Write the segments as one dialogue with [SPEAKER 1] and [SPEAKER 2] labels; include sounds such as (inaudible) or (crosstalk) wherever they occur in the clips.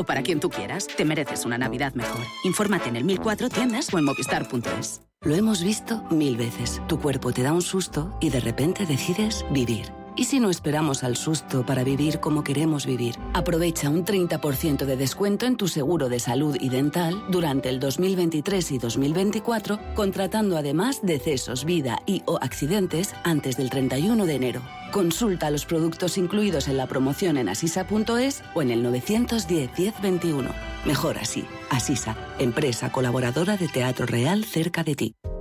[SPEAKER 1] o para quien tú quieras, te mereces una Navidad mejor. Infórmate en el 1004 tiendas o en movistar.es.
[SPEAKER 2] Lo hemos visto mil veces. Tu cuerpo te da un susto y de repente decides vivir. ¿Y si no esperamos al susto para vivir como queremos vivir? Aprovecha un 30% de descuento en tu seguro de salud y dental durante el 2023 y 2024, contratando además decesos, vida y o accidentes antes del 31 de enero. Consulta los productos incluidos en la promoción en asisa.es o en el 910 1021. Mejor así. Asisa, empresa colaboradora de Teatro Real cerca de ti.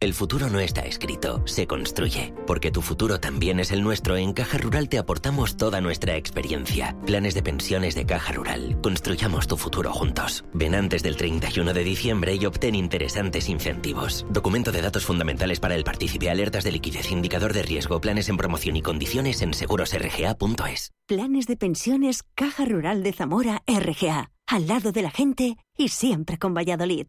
[SPEAKER 3] El futuro no está escrito, se construye. Porque tu futuro también es el nuestro, en Caja Rural te aportamos toda nuestra experiencia. Planes de pensiones de Caja Rural. Construyamos tu futuro juntos. Ven antes del 31 de diciembre y obtén interesantes incentivos. Documento de datos fundamentales para el partícipe, alertas de liquidez, indicador de riesgo, planes en promoción y condiciones en segurosrga.es.
[SPEAKER 4] Planes de pensiones Caja Rural de Zamora RGA. Al lado de la gente y siempre con Valladolid.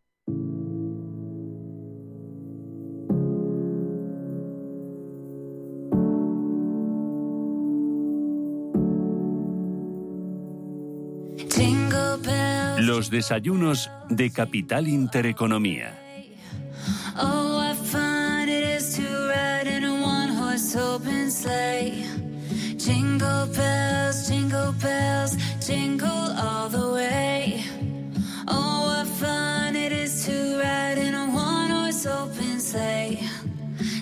[SPEAKER 5] Los desayunos de Capital Intereconomía.
[SPEAKER 6] Oh. Jingle bells, jingle bells, jingle all the way. Oh, I find it is to ride in a one horse open sleigh.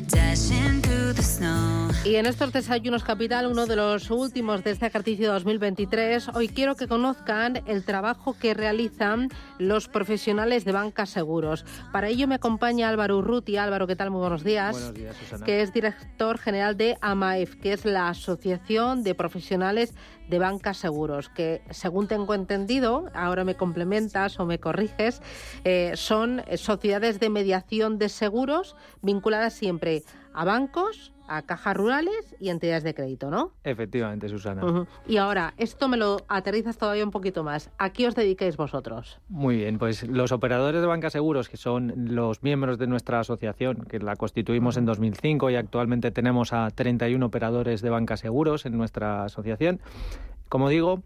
[SPEAKER 6] Dashing through the snow.
[SPEAKER 7] Y en estos desayunos capital, uno de los últimos de este ejercicio 2023, hoy quiero que conozcan el trabajo que realizan los profesionales de banca seguros. Para ello me acompaña Álvaro Urruti. Álvaro, ¿qué tal? Muy buenos días.
[SPEAKER 8] Buenos días, Susana.
[SPEAKER 7] Que es director general de AMAEF, que es la Asociación de Profesionales de Banca Seguros, que según tengo entendido, ahora me complementas o me corriges, eh, son sociedades de mediación de seguros vinculadas siempre a bancos, a cajas rurales y entidades de crédito, ¿no?
[SPEAKER 8] Efectivamente, Susana.
[SPEAKER 7] Y ahora, esto me lo aterrizas todavía un poquito más. ¿A qué os dedicáis vosotros?
[SPEAKER 8] Muy bien, pues los operadores de banca seguros, que son los miembros de nuestra asociación, que la constituimos en 2005 y actualmente tenemos a 31 operadores de banca seguros en nuestra asociación, como digo,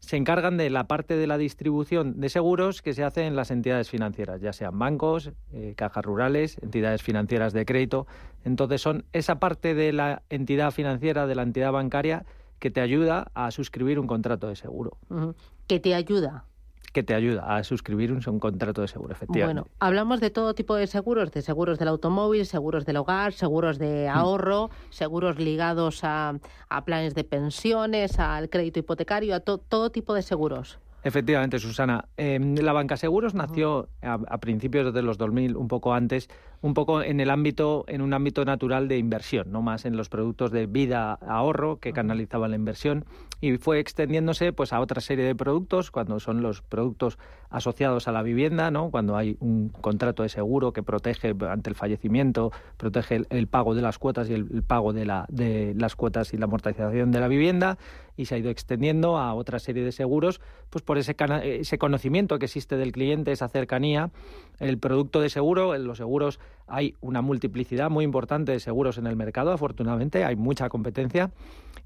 [SPEAKER 8] se encargan de la parte de la distribución de seguros que se hace en las entidades financieras, ya sean bancos, eh, cajas rurales, entidades financieras de crédito. Entonces son esa parte de la entidad financiera, de la entidad bancaria, que te ayuda a suscribir un contrato de seguro.
[SPEAKER 7] ¿Qué te ayuda?
[SPEAKER 8] Que te ayuda a suscribir un, un contrato de seguro, efectivamente.
[SPEAKER 7] Bueno, hablamos de todo tipo de seguros, de seguros del automóvil, seguros del hogar, seguros de ahorro, seguros ligados a, a planes de pensiones, al crédito hipotecario, a to- todo tipo de seguros.
[SPEAKER 8] Efectivamente, Susana. Eh, la banca seguros nació a, a principios de los 2000, un poco antes, un poco en el ámbito, en un ámbito natural de inversión, no más en los productos de vida ahorro que canalizaban la inversión y fue extendiéndose pues a otra serie de productos cuando son los productos asociados a la vivienda, ¿no? Cuando hay un contrato de seguro que protege ante el fallecimiento, protege el, pago de las cuotas y el, el pago de, la, de las cuotas y la amortización de la vivienda y se ha ido extendiendo a otra serie de seguros, pues por ese, ese conocimiento que existe del cliente, esa cercanía, el producto de seguro, en los seguros hay una multiplicidad muy importante de seguros en el mercado, afortunadamente, hay mucha competencia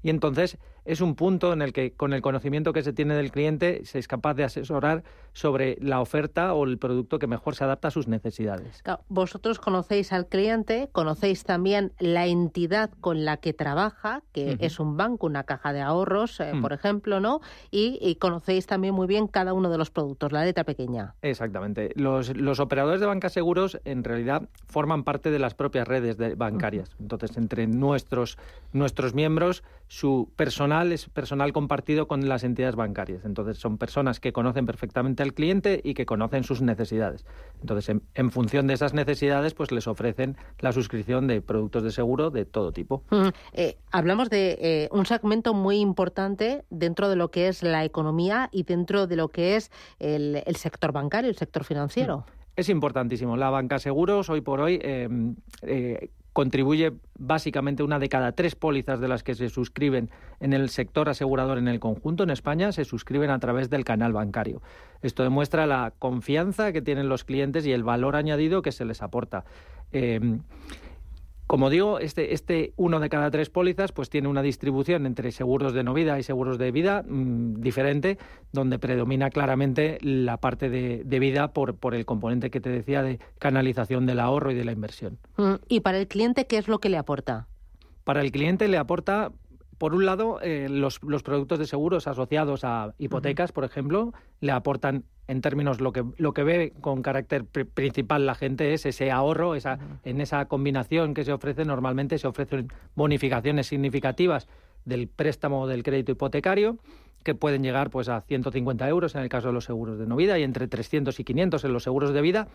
[SPEAKER 8] y entonces es un punto en el que con el conocimiento que se tiene del cliente se es capaz de asesorar sobre la oferta o el producto que mejor se adapta a sus necesidades.
[SPEAKER 7] Vosotros conocéis al cliente, conocéis también la entidad con la que trabaja, que es un banco, una caja de ahorros, eh,
[SPEAKER 8] Mm.
[SPEAKER 7] por ejemplo, ¿no? Y, y conocéis también muy bien cada uno de los productos, la letra pequeña.
[SPEAKER 8] Exactamente. Los, los operadores de banca seguros en realidad forman parte de las propias redes de- bancarias. Entonces, entre nuestros, nuestros miembros su personal es personal compartido con las entidades bancarias. Entonces, son personas que conocen perfectamente al cliente y que conocen sus necesidades. Entonces, en, función de esas necesidades, pues les ofrecen la suscripción de productos de seguro de todo tipo.
[SPEAKER 7] Eh, hablamos de eh, un segmento muy importante dentro de lo que es la economía y dentro de lo que es el, sector bancario, el sector financiero.
[SPEAKER 8] Es importantísimo. La banca seguros hoy por hoy em, eh, contribuye básicamente una de cada tres pólizas de las que se suscriben en el sector asegurador en el conjunto en España se suscriben a través del canal bancario. Esto demuestra la confianza que tienen los clientes y el valor añadido que se les aporta. Em, como digo, este, este uno de cada tres pólizas pues tiene una distribución entre seguros de no vida y seguros de vida mm, diferente, donde predomina claramente la parte de, vida por, por el componente que te decía de canalización del ahorro y de la inversión.
[SPEAKER 7] Mm, ¿Y para el cliente qué es lo que le aporta?
[SPEAKER 8] Para el cliente le aporta por un lado, eh, los, productos de seguros asociados a hipotecas, por ejemplo, le aportan en términos lo que lo que ve con carácter principal la gente es ese ahorro, esa en esa combinación que se ofrece normalmente se ofrecen bonificaciones significativas del préstamo del crédito hipotecario que pueden llegar pues a 150 euros en el caso de los seguros de no vida y entre 300 y 500 en los seguros de vida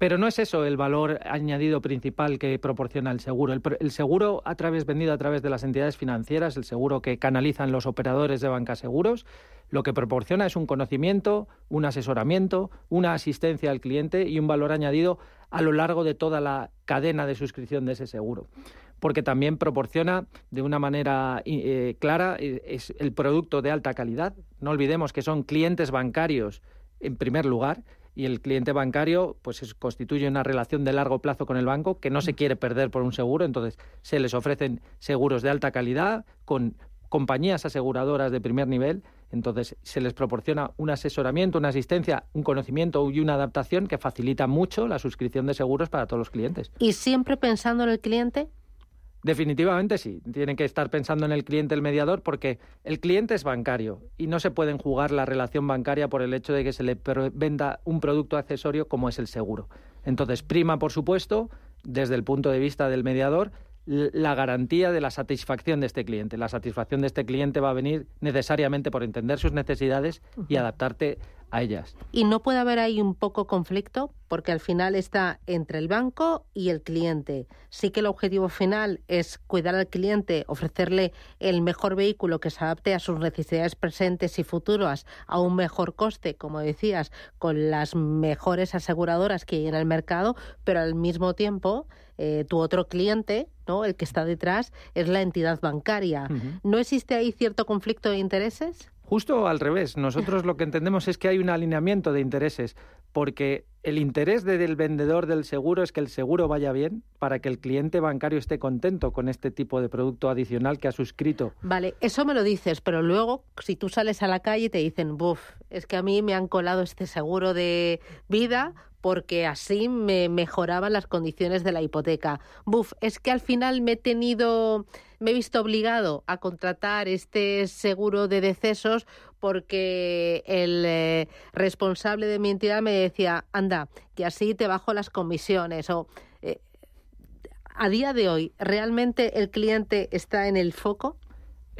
[SPEAKER 8] pero no es eso el valor añadido principal que proporciona el seguro. El, seguro a través vendido a través de las entidades financieras, el seguro que canalizan los operadores de banca seguros, lo que proporciona es un conocimiento, un asesoramiento, una asistencia al cliente y un valor añadido a lo largo de toda la cadena de suscripción de ese seguro. Porque también proporciona de una manera eh, clara eh, es el producto de alta calidad. No olvidemos que son clientes bancarios en primer lugar y el cliente bancario pues constituye una relación de largo plazo con el banco que no se quiere perder por un seguro, entonces se les ofrecen seguros de alta calidad con compañías aseguradoras de primer nivel, entonces se les proporciona un asesoramiento, una asistencia, un conocimiento y una adaptación que facilita mucho la suscripción de seguros para todos los clientes.
[SPEAKER 7] ¿Y siempre pensando en el cliente?
[SPEAKER 8] Definitivamente sí. Tienen que estar pensando en el cliente, el mediador, porque el cliente es bancario y no se pueden jugar la relación bancaria por el hecho de que se le venda un producto accesorio como es el seguro. Entonces, prima, por supuesto, desde el punto de vista del mediador, la garantía de la satisfacción de este cliente. La satisfacción de este cliente va a venir necesariamente por entender sus necesidades y adaptarte a ellas.
[SPEAKER 7] Y no puede haber ahí un poco conflicto porque al final está entre el banco y el cliente. Sí que el objetivo final es cuidar al cliente, ofrecerle el mejor vehículo que se adapte a sus necesidades presentes y futuras a un mejor coste, como decías, con las mejores aseguradoras que hay en el mercado, pero al mismo tiempo eh, tu otro cliente, ¿no? el que está detrás, es la entidad bancaria. ¿No existe ahí cierto conflicto de intereses?
[SPEAKER 8] Justo al revés, nosotros lo que entendemos es que hay un alineamiento de intereses, porque el interés del vendedor del seguro es que el seguro vaya bien para que el cliente bancario esté contento con este tipo de producto adicional que ha suscrito.
[SPEAKER 7] Vale, eso me lo dices, pero luego si tú sales a la calle y te dicen, buf, es que a mí me han colado este seguro de vida porque así me mejoraban las condiciones de la hipoteca. Buf, es que al final me he tenido, me he visto obligado a contratar este seguro de decesos porque el eh, responsable de mi entidad me decía, anda, que así te bajo las comisiones o eh, a día de hoy, ¿realmente el cliente está en el foco?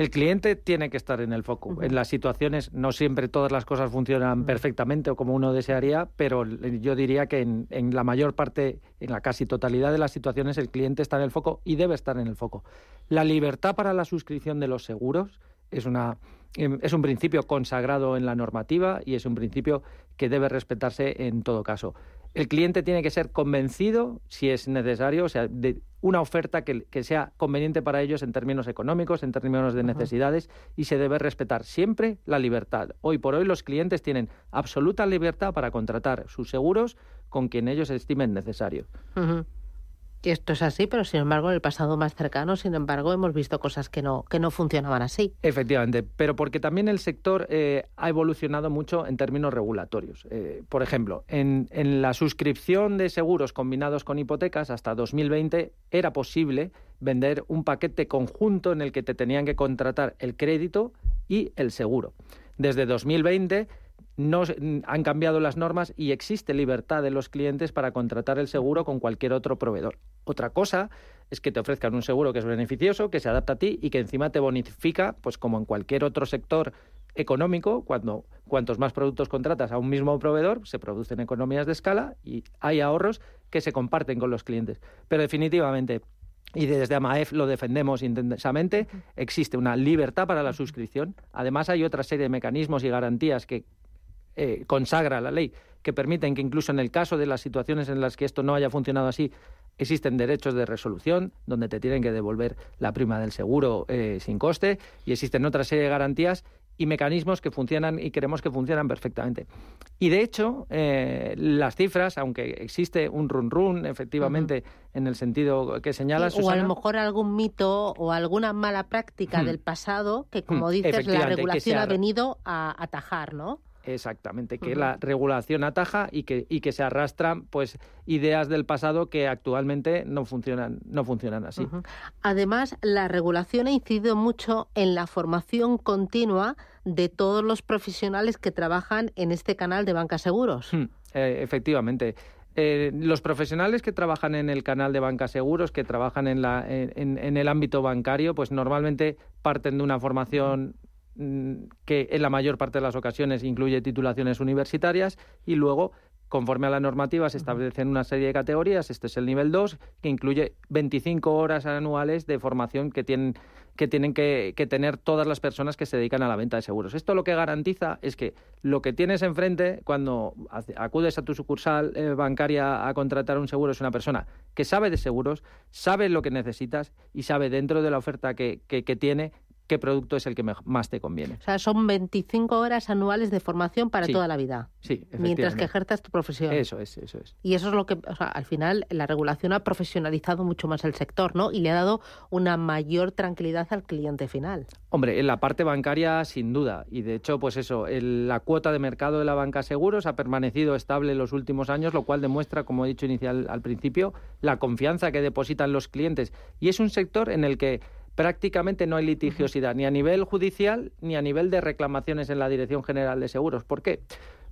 [SPEAKER 8] El cliente tiene que estar en el foco. En las situaciones no siempre todas las cosas funcionan perfectamente o como uno desearía, pero yo diría que en, la mayor parte, en la casi totalidad de las situaciones, el cliente está en el foco y debe estar en el foco. La libertad para la suscripción de los seguros es una em, es un principio consagrado en la normativa y es un principio que debe respetarse en todo caso el cliente tiene que ser convencido, si es necesario, o sea, de una oferta que, sea conveniente para ellos en términos económicos, en términos de necesidades, y se debe respetar siempre la libertad. Hoy por hoy los clientes tienen absoluta libertad para contratar sus seguros con quien ellos estimen necesario.
[SPEAKER 7] Esto es así, pero sin embargo en el pasado más cercano, sin embargo, hemos visto cosas que no, que no funcionaban así.
[SPEAKER 8] Efectivamente, pero porque también el sector eh, ha evolucionado mucho en términos regulatorios. Eh, por ejemplo, en, en la suscripción de seguros combinados con hipotecas hasta 2020 era posible vender un paquete conjunto en el que te tenían que contratar el crédito y el seguro. Desde 2020 no han cambiado las normas y existe libertad de los clientes para contratar el seguro con cualquier otro proveedor. Otra cosa es que te ofrezcan un seguro que es beneficioso, que se adapta a ti y que encima te bonifica, pues como en cualquier otro sector económico, cuando cuantos más productos contratas a un mismo proveedor, se producen economías de escala y hay ahorros que se comparten con los clientes. Pero definitivamente, y desde AMAEF lo defendemos intensamente, existe una libertad para la suscripción. Además, hay otra serie de mecanismos y garantías que eh, consagra la ley que permiten que incluso en el caso de las situaciones en las que esto no haya funcionado así, existen derechos de resolución donde te tienen que devolver la prima del seguro eh, sin coste y existen otra serie de garantías y mecanismos que funcionan y queremos que funcionan perfectamente. Y de hecho, eh, las cifras, aunque existe un run run, efectivamente, en el sentido que señalas.
[SPEAKER 7] o a lo mejor algún mito o alguna mala práctica del pasado que, como dices, la regulación ha venido a atajar, ¿no?
[SPEAKER 8] Exactamente, que la regulación ataja y que, y que se arrastran pues ideas del pasado que actualmente no funcionan, no funcionan así.
[SPEAKER 7] Además, la regulación ha incidido mucho en la formación continua de todos los profesionales que trabajan en este canal de Banca Seguros.
[SPEAKER 8] Eh, efectivamente. Eh, los profesionales que trabajan en el canal de Banca Seguros, que trabajan en, la, en, el ámbito bancario, pues normalmente parten de una formación que en la mayor parte de las ocasiones incluye titulaciones universitarias y luego conforme a la normativa se establecen una serie de categorías, este es el nivel 2, que incluye 25 horas anuales de formación que tienen que, tienen que, tener todas las personas que se dedican a la venta de seguros. Esto lo que garantiza es que lo que tienes enfrente cuando acudes a tu sucursal eh, bancaria a contratar un seguro es una persona que sabe de seguros, sabe lo que necesitas y sabe dentro de la oferta que, que tiene qué producto es el que más te conviene.
[SPEAKER 7] O sea, son 25 horas anuales de formación para toda la vida.
[SPEAKER 8] Sí,
[SPEAKER 7] Mientras que ejerzas tu profesión.
[SPEAKER 8] Eso es, eso es.
[SPEAKER 7] Y eso es lo que, o sea, al final la regulación ha profesionalizado mucho más el sector, ¿no? Y le ha dado una mayor tranquilidad al cliente final.
[SPEAKER 8] Hombre, en la parte bancaria sin duda. Y de hecho, pues eso, la cuota de mercado de la banca seguros ha permanecido estable en los últimos años, lo cual demuestra, como he dicho inicial al principio, la confianza que depositan los clientes. Y es un sector en el que prácticamente no hay litigiosidad ni a nivel judicial ni a nivel de reclamaciones en la Dirección General de Seguros. ¿Por qué?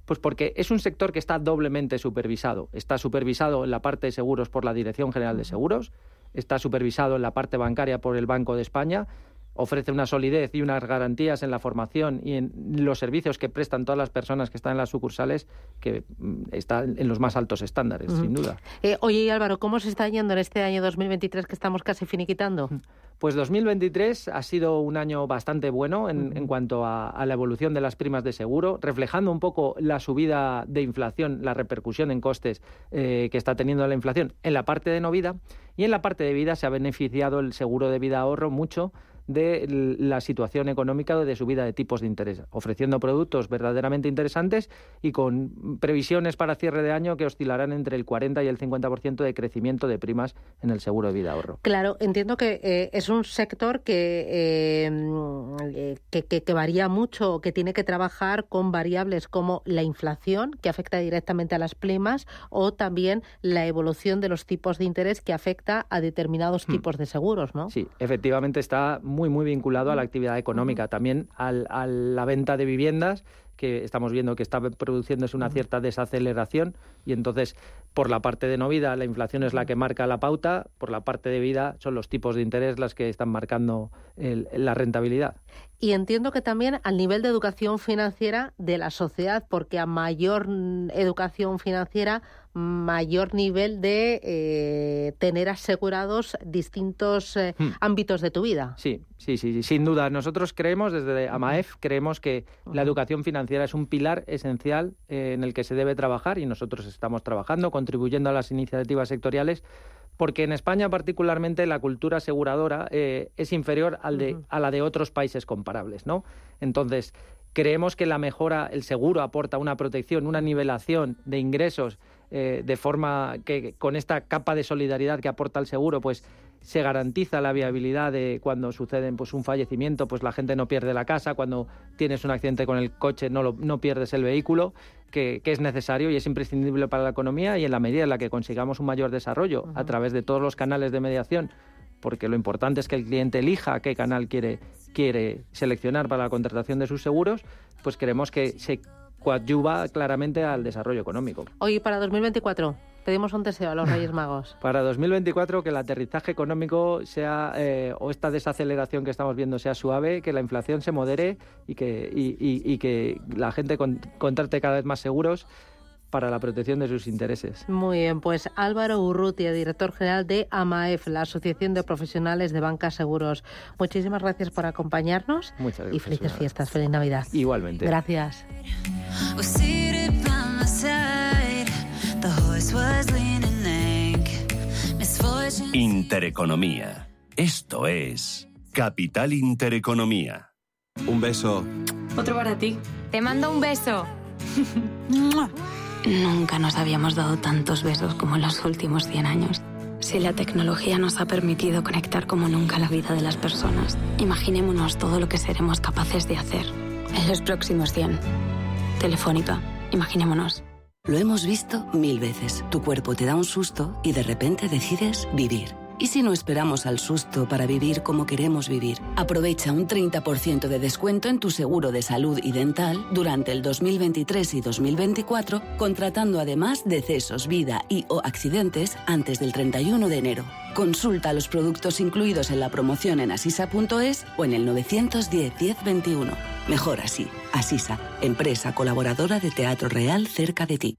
[SPEAKER 8] Pues porque es un sector que está doblemente supervisado. Está supervisado en la parte de seguros por la Dirección General de Seguros, está supervisado en la parte bancaria por el Banco de España ofrece una solidez y unas garantías en la formación y en los servicios que prestan todas las personas que están en las sucursales que mm, están en los más altos estándares, sin duda.
[SPEAKER 7] Eh, oye, Álvaro, ¿cómo se está yendo en este año 2023 que estamos casi finiquitando?
[SPEAKER 8] Pues 2023 ha sido un año bastante bueno en, cuanto a, la evolución de las primas de seguro, reflejando un poco la subida de inflación, la repercusión en costes eh, que está teniendo la inflación en la parte de no vida y en la parte de vida se ha beneficiado el seguro de vida ahorro mucho de la situación económica de subida de tipos de interés, ofreciendo productos verdaderamente interesantes y con previsiones para cierre de año que oscilarán entre el 40 y el 50% de crecimiento de primas en el seguro de vida ahorro.
[SPEAKER 7] Claro, entiendo que eh, es un sector que, eh, que, que, varía mucho, que tiene que trabajar con variables como la inflación, que afecta directamente a las primas, o también la evolución de los tipos de interés que afecta a determinados hmm. tipos de seguros, ¿no?
[SPEAKER 8] Sí, efectivamente está muy, muy vinculado a la actividad económica, también al, a la venta de viviendas que estamos viendo que está produciéndose una cierta desaceleración y entonces por la parte de no vida la inflación es la que marca la pauta, por la parte de vida son los tipos de interés las que están marcando la rentabilidad.
[SPEAKER 7] Y entiendo que también al nivel de educación financiera de la sociedad, porque a mayor mm, educación financiera, mayor nivel de eh, tener asegurados distintos eh, hmm. ámbitos de tu vida.
[SPEAKER 8] Sí, sí, sí, sin duda. Nosotros creemos, desde AMAEF, creemos que la educación financiera es un pilar esencial eh, en el que se debe trabajar y nosotros estamos trabajando, contribuyendo a las iniciativas sectoriales porque en España particularmente la cultura aseguradora es inferior al de, a la de otros países comparables, ¿no? Entonces, creemos que la mejora, el seguro aporta una protección, una nivelación de ingresos eh, de forma que con esta capa de solidaridad que aporta el seguro, pues se garantiza la viabilidad de cuando sucede pues, un fallecimiento, pues la gente no pierde la casa, cuando tienes un accidente con el coche no, no pierdes el vehículo, que, es necesario y es imprescindible para la economía y en la medida en la que consigamos un mayor desarrollo a través de todos los canales de mediación, porque lo importante es que el cliente elija qué canal quiere, quiere seleccionar para la contratación de sus seguros, pues queremos que se coadyuva claramente al desarrollo económico.
[SPEAKER 7] Hoy para 2024 pedimos un deseo a los Reyes Magos? (laughs)
[SPEAKER 8] Para 2024 que el aterrizaje económico sea, eh, o esta desaceleración que estamos viendo sea suave, que la inflación se modere y que, y, que la gente contrate cada vez más seguros para la protección de sus intereses.
[SPEAKER 7] Muy bien, pues Álvaro Urrutia, director general de AMAEF, la Asociación de Profesionales de Banca Seguros. Muchísimas gracias por acompañarnos
[SPEAKER 8] Muchas gracias,
[SPEAKER 7] y felices fiestas, feliz Navidad.
[SPEAKER 8] Igualmente.
[SPEAKER 7] Gracias.
[SPEAKER 5] Intereconomía. Esto es Capital Intereconomía.
[SPEAKER 9] Un beso.
[SPEAKER 10] Otro para ti.
[SPEAKER 11] Te mando un beso. (laughs)
[SPEAKER 12] Nunca nos habíamos dado tantos besos como en los últimos 100 años. Si la tecnología nos ha permitido conectar como nunca la vida de las personas, imaginémonos todo lo que seremos capaces de hacer en los próximos 100. Telefónica, imaginémonos.
[SPEAKER 2] Lo hemos visto mil veces. Tu cuerpo te da un susto y de repente decides vivir. ¿Y si no esperamos al susto para vivir como queremos vivir? Aprovecha un 30% de descuento en tu seguro de salud y dental durante el 2023 y 2024, contratando además decesos, vida y o accidentes antes del 31 de enero. Consulta los productos incluidos en la promoción en asisa.es o en el 910 1021. Mejor así. Asisa, empresa colaboradora de Teatro Real cerca de ti.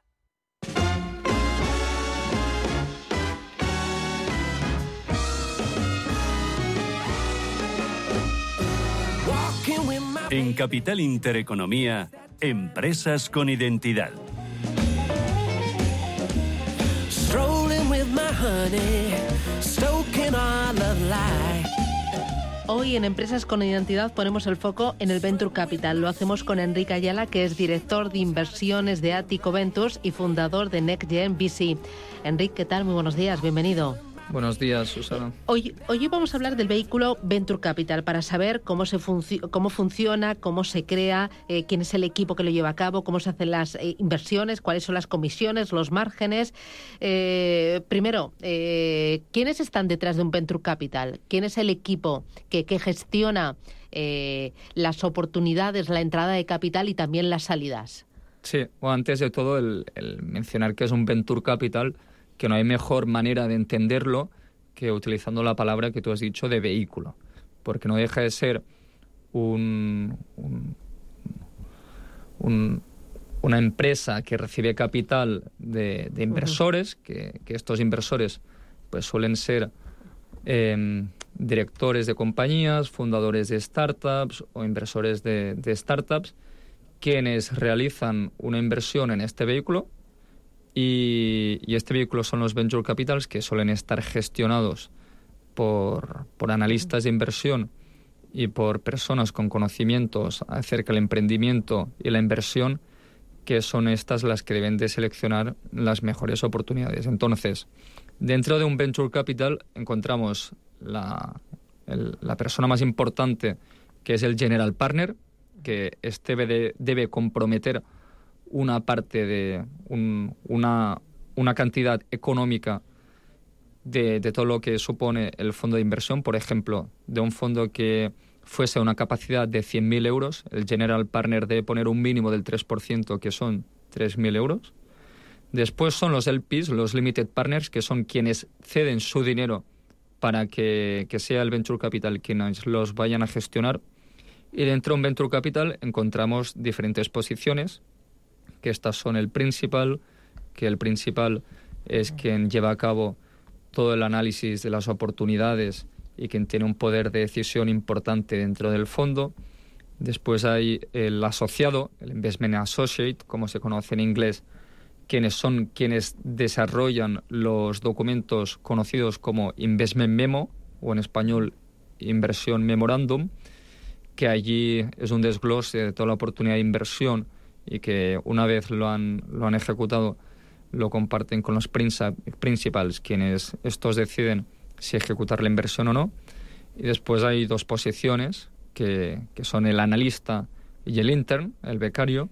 [SPEAKER 5] En Capital Intereconomía, Empresas con Identidad.
[SPEAKER 7] Hoy en Empresas con Identidad ponemos el foco en el Venture Capital. Lo hacemos con Enrique Ayala, que es director de inversiones de Atico Ventures y fundador de NextGen VC. Enrique, ¿qué tal? Muy buenos días, bienvenido.
[SPEAKER 13] Buenos días, Susana.
[SPEAKER 7] Hoy, hoy vamos a hablar del vehículo Venture Capital para saber cómo, se cómo funciona, cómo se crea, eh, quién es el equipo que lo lleva a cabo, cómo se hacen las eh, inversiones, cuáles son las comisiones, los márgenes. Eh, primero, ¿quiénes están detrás de un Venture Capital? ¿Quién es el equipo que, que gestiona las oportunidades, la entrada de capital y también las salidas?
[SPEAKER 13] Sí, o antes de todo el, el mencionar que es un Venture Capital que no hay mejor manera de entenderlo que utilizando la palabra que tú has dicho de vehículo, porque no deja de ser un, una empresa que recibe capital de, inversores, que, estos inversores pues suelen ser em, directores de compañías, fundadores de startups o inversores de startups, quienes realizan una inversión en este vehículo y, este vehículo son los venture capitals que suelen estar gestionados por, por analistas de inversión y por personas con conocimientos acerca del emprendimiento y la inversión, que son estas las que deben de seleccionar las mejores oportunidades. Entonces, dentro de un venture capital encontramos la, la persona más importante, que es el general partner, que este debe, debe comprometer una parte de una, una, cantidad económica de, todo lo que supone el fondo de inversión, por ejemplo, de un fondo que fuese una capacidad de 100.000 euros, el general partner debe poner un mínimo del 3%, que son 3.000 euros. Después son los LPs, los limited partners, que son quienes ceden su dinero para que, que sea el venture capital quienes los vayan a gestionar. Y dentro de un venture capital encontramos diferentes posiciones que estas son el principal, que el principal es quien lleva a cabo todo el análisis de las oportunidades y quien tiene un poder de decisión importante dentro del fondo. Después hay el asociado, el investment associate, como se conoce en inglés, quienes son quienes desarrollan los documentos conocidos como investment memo o en español inversión memorándum, que allí es un desglose de toda la oportunidad de inversión y que una vez lo han, lo han ejecutado lo comparten con los principales, quienes estos deciden si ejecutar la inversión o no. Y después hay dos posiciones, que, que son el analista y el intern, el becario,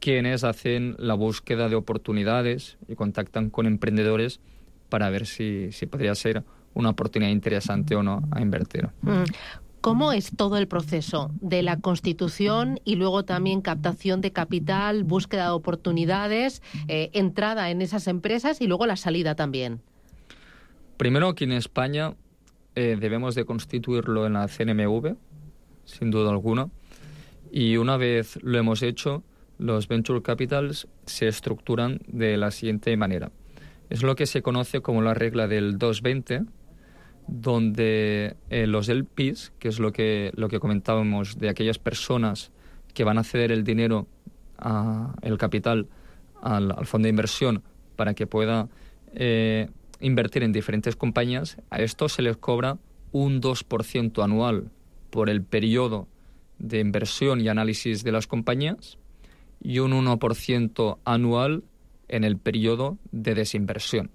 [SPEAKER 13] quienes hacen la búsqueda de oportunidades y contactan con emprendedores para ver si, si podría ser una oportunidad interesante o no a invertir.
[SPEAKER 7] ¿Cómo es todo el proceso de la constitución y luego también captación de capital, búsqueda de oportunidades, eh, entrada en esas empresas y luego la salida también?
[SPEAKER 13] Primero, aquí en España eh, debemos de constituirlo en la CNMV, sin duda alguna. Y una vez lo hemos hecho, los venture capitals se estructuran de la siguiente manera. Es lo que se conoce como la regla del 220, donde eh, los LPs, que es lo que, lo que comentábamos de aquellas personas que van a ceder el dinero, a, el capital al, fondo de inversión para que pueda eh, invertir en diferentes compañías, a esto se les cobra un 2% anual por el periodo de inversión y análisis de las compañías y un 1% anual en el periodo de desinversión.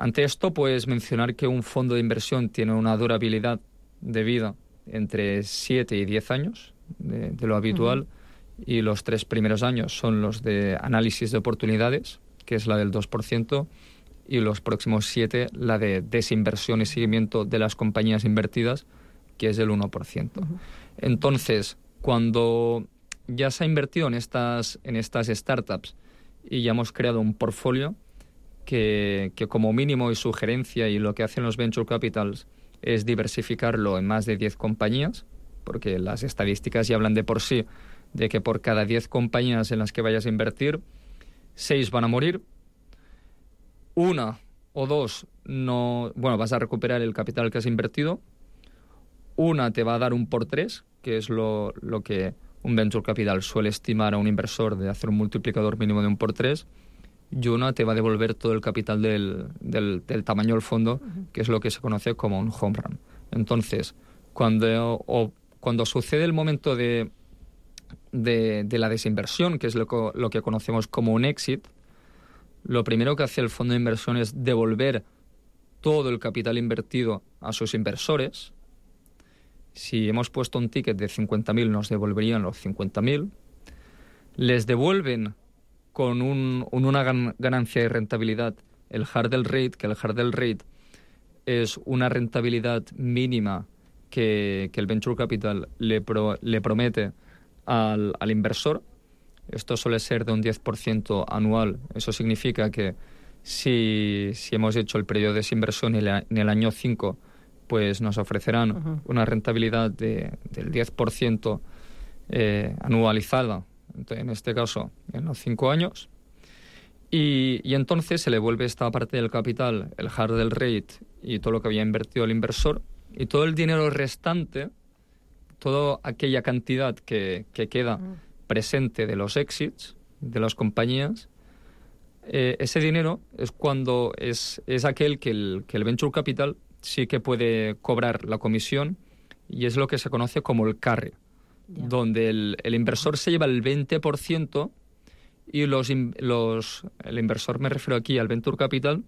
[SPEAKER 13] Ante esto, puedes mencionar que un fondo de inversión tiene una durabilidad de vida entre 7 y 10 años de, lo habitual y los tres primeros años son los de análisis de oportunidades, que es la del 2%, y los próximos 7 la de desinversión y seguimiento de las compañías invertidas, que es del 1%. Entonces, cuando ya se ha invertido en estas, en estas startups y ya hemos creado un portfolio que, como mínimo y sugerencia y lo que hacen los venture capitals es diversificarlo en más de 10 compañías, porque las estadísticas ya hablan de por sí de que por cada 10 compañías en las que vayas a invertir, 6 van a morir, una o dos no, bueno, vas a recuperar el capital que has invertido, una te va a dar un por tres, que es lo, lo que un venture capital suele estimar a un inversor de hacer un multiplicador mínimo de un por tres y una te va a devolver todo el capital del, del, tamaño del fondo, que es lo que se conoce como un home run. Entonces, cuando, o, cuando sucede el momento de, de, de, la desinversión, que es lo que, lo que conocemos como un exit, lo primero que hace el fondo de inversión es devolver todo el capital invertido a sus inversores, si hemos puesto un ticket de 50.000, nos devolverían los 50.000. Les devuelven con un, una ganancia de rentabilidad el hurdle rate, que el hurdle rate es una rentabilidad mínima que, el venture capital le, le promete al, al, inversor. Esto suele ser de un 10% anual. Eso significa que si, si hemos hecho el periodo de desinversión en el año 5 pues nos ofrecerán una rentabilidad de, del 10% eh, anualizada, en este caso en los cinco años, y, y, entonces se le vuelve esta parte del capital, el hurdle rate y todo lo que había invertido el inversor, y todo el dinero restante, toda aquella cantidad que, que queda presente de los exits de las compañías, eh, ese dinero es cuando es, es aquel que el, que el venture capital sí que puede cobrar la comisión y es lo que se conoce como el carry, donde el, el, inversor se lleva el 20% y los, los, el inversor me refiero aquí al Venture Capital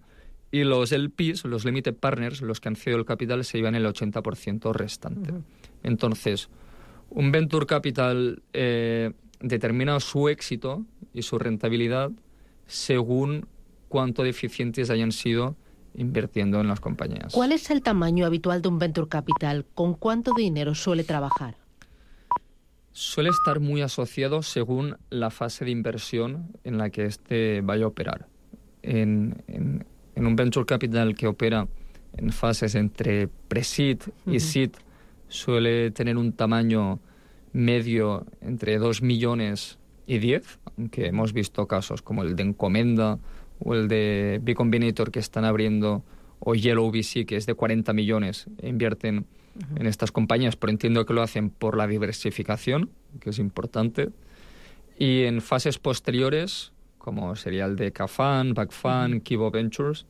[SPEAKER 13] y los LPs, los Limited Partners, los que han cedido el capital, se llevan el 80% restante. Entonces, un Venture Capital eh, determina su éxito y su rentabilidad según cuánto deficientes hayan sido invirtiendo en las compañías.
[SPEAKER 7] ¿Cuál es el tamaño habitual de un venture capital? ¿Con cuánto dinero suele trabajar?
[SPEAKER 13] Suele estar muy asociado según la fase de inversión en la que éste vaya a operar. En, un venture capital que opera en fases entre pre-seed y seed suele tener un tamaño medio entre 2 millones y 10, aunque hemos visto casos como el de Encomenda o el de B Combinator que están abriendo, o Yellow VC que es de 40 millones, invierten en estas compañías, pero entiendo que lo hacen por la diversificación, que es importante. Y en fases posteriores, como sería el de Cafan, Backfan, Kibo Ventures,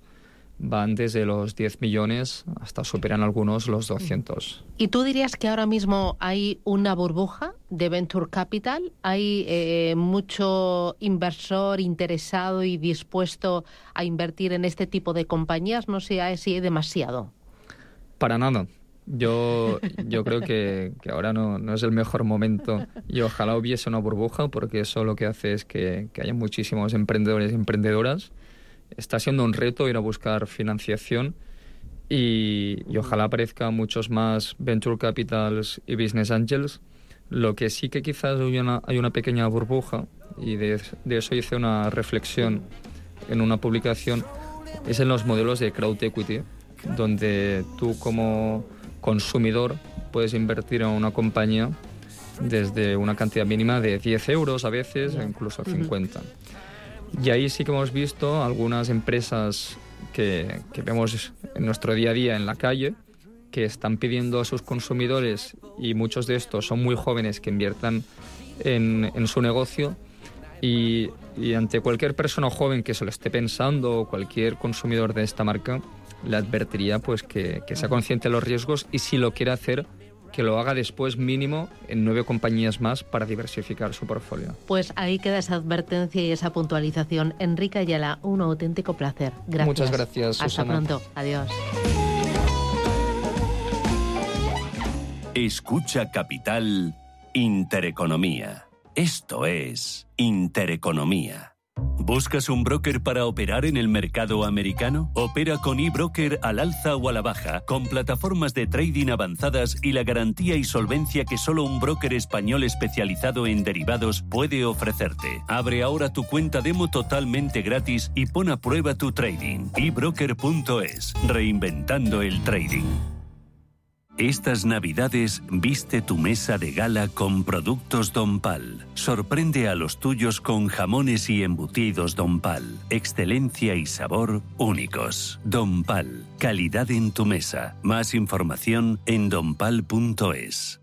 [SPEAKER 13] van desde los 10 millones hasta superan algunos los 200.
[SPEAKER 7] ¿Y tú dirías que ahora mismo hay una burbuja de Venture Capital? ¿Hay eh, mucho inversor interesado y dispuesto a invertir en este tipo de compañías? No sé si hay demasiado.
[SPEAKER 13] Para nada. Yo, yo creo que, que ahora no, no, es el mejor momento y ojalá hubiese una burbuja porque eso lo que hace es que, que haya muchísimos emprendedores y emprendedoras. Está siendo un reto ir a buscar financiación y, y ojalá aparezcan muchos más venture capitals y business angels. Lo que sí que quizás hay una, hay una pequeña burbuja y de, de eso hice una reflexión en una publicación es en los modelos de crowd equity donde tú como consumidor puedes invertir en una compañía desde una cantidad mínima de 10 euros a veces, incluso 50. Y ahí sí que hemos visto algunas empresas que, que, vemos en nuestro día a día en la calle que están pidiendo a sus consumidores, y muchos de estos son muy jóvenes que inviertan en, en su negocio, y, ante cualquier persona joven que se lo esté pensando o cualquier consumidor de esta marca, le advertiría pues que, que sea consciente de los riesgos y si lo quiere hacer que lo haga después mínimo en nueve compañías más para diversificar su portfolio.
[SPEAKER 7] Pues ahí queda esa advertencia y esa puntualización. Enrique Ayala, un auténtico placer. Gracias.
[SPEAKER 13] Muchas gracias.
[SPEAKER 7] Hasta
[SPEAKER 13] Susana.
[SPEAKER 7] pronto. Adiós.
[SPEAKER 9] Escucha Capital Intereconomía. Esto es Intereconomía. ¿Buscas un broker para operar en el mercado americano? Opera con eBroker al alza o a la baja, con plataformas de trading avanzadas y la garantía y solvencia que solo un broker español especializado en derivados puede ofrecerte. Abre ahora tu cuenta demo totalmente gratis y pon a prueba tu trading. eBroker.es, reinventando el trading. Estas navidades viste tu mesa de gala con productos Don Pal. Sorprende a los tuyos con jamones y embutidos Don Pal. Excelencia y sabor únicos. Don Pal, calidad en tu mesa. Más información en donpal.es.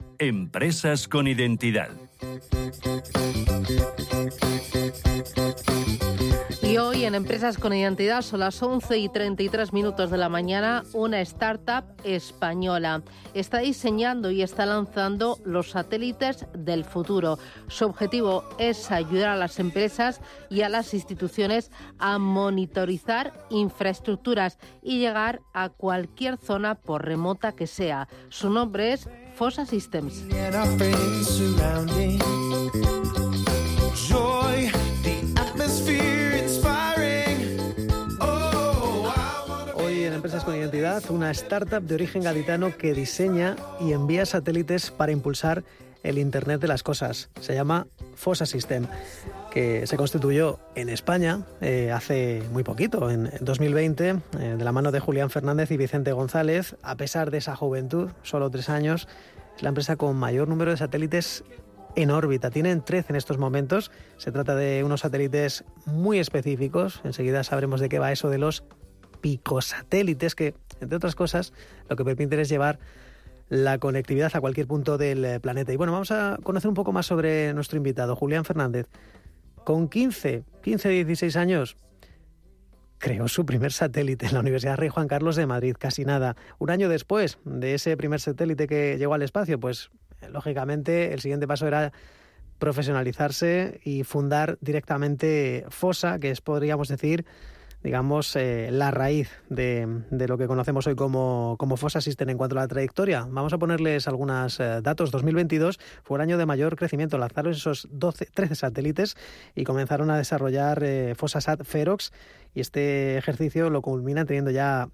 [SPEAKER 9] Empresas con Identidad.
[SPEAKER 7] Y hoy en Empresas con Identidad son las 11 y 33 minutos de la mañana, una startup española está diseñando y está lanzando los satélites del futuro. Su objetivo es ayudar a las empresas y a las instituciones a monitorizar infraestructuras y llegar a cualquier zona por remota que sea. Su nombre es Fosa Systems.
[SPEAKER 14] Hoy en Empresas con Identidad, una startup de origen gaditano que diseña y envía satélites para impulsar el Internet de las Cosas. Se llama Fosa System, que se constituyó en España eh, hace muy poquito, en 2020, eh, de la mano de Julián Fernández y Vicente González. A pesar de esa juventud, solo tres años, es la empresa con mayor número de satélites en órbita. Tienen 13 en estos momentos. Se trata de unos satélites muy específicos. Enseguida sabremos de qué va eso de los picosatélites, que, entre otras cosas, lo que permiten es llevar la conectividad a cualquier punto del planeta. Y bueno, vamos a conocer un poco más sobre nuestro invitado, Julián Fernández. Con 15, 15, 16 años, creó su primer satélite en la Universidad Rey Juan Carlos de Madrid, casi nada. Un año después de ese primer satélite que llegó al espacio, pues lógicamente el siguiente paso era profesionalizarse y fundar directamente FOSA, que es, podríamos decir, digamos, eh, la raíz de, de, lo que conocemos hoy como, como FOSA System en cuanto a la trayectoria. Vamos a ponerles algunos eh, datos. 2022 fue el año de mayor crecimiento. Lanzaron esos 12, 13 satélites y comenzaron a desarrollar eh, FOSASat Ferox y este ejercicio lo culminan teniendo ya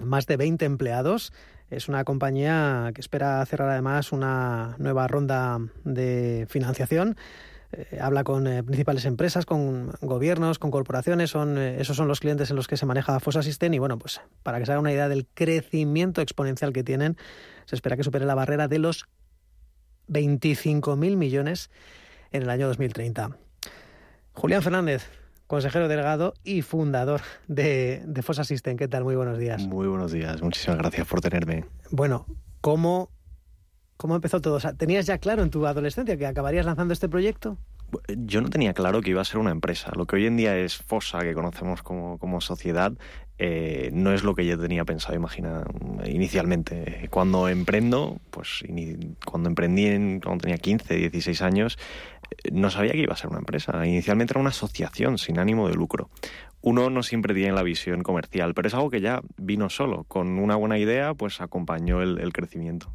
[SPEAKER 14] más de 20 empleados. Es una compañía que espera cerrar además una nueva ronda de financiación. Eh, habla con eh, principales empresas, con gobiernos, con corporaciones, son, eh, esos son los clientes en los que se maneja Fosa System y bueno, pues para que se haga una idea del crecimiento exponencial que tienen, se espera que supere la barrera de los 25.000 millones en el año 2030. Julián Fernández, consejero delegado y fundador de, de Fosa System. ¿Qué tal? Muy buenos días.
[SPEAKER 15] Muy buenos días. Muchísimas gracias por tenerme.
[SPEAKER 14] Bueno, ¿cómo, cómo empezó todo? O sea, ¿Tenías ya claro en tu adolescencia que acabarías lanzando este proyecto?
[SPEAKER 15] Yo no tenía claro que iba a ser una empresa. Lo que hoy en día es Fosa, que conocemos como, como sociedad, eh, no es lo que yo tenía pensado imaginar inicialmente. Cuando emprendo, pues cuando emprendí en, cuando tenía 15, 16 años, eh, no sabía que iba a ser una empresa. Inicialmente era una asociación sin ánimo de lucro. Uno no siempre tiene la visión comercial, pero es algo que ya vino solo. Con una buena idea, pues acompañó el, crecimiento.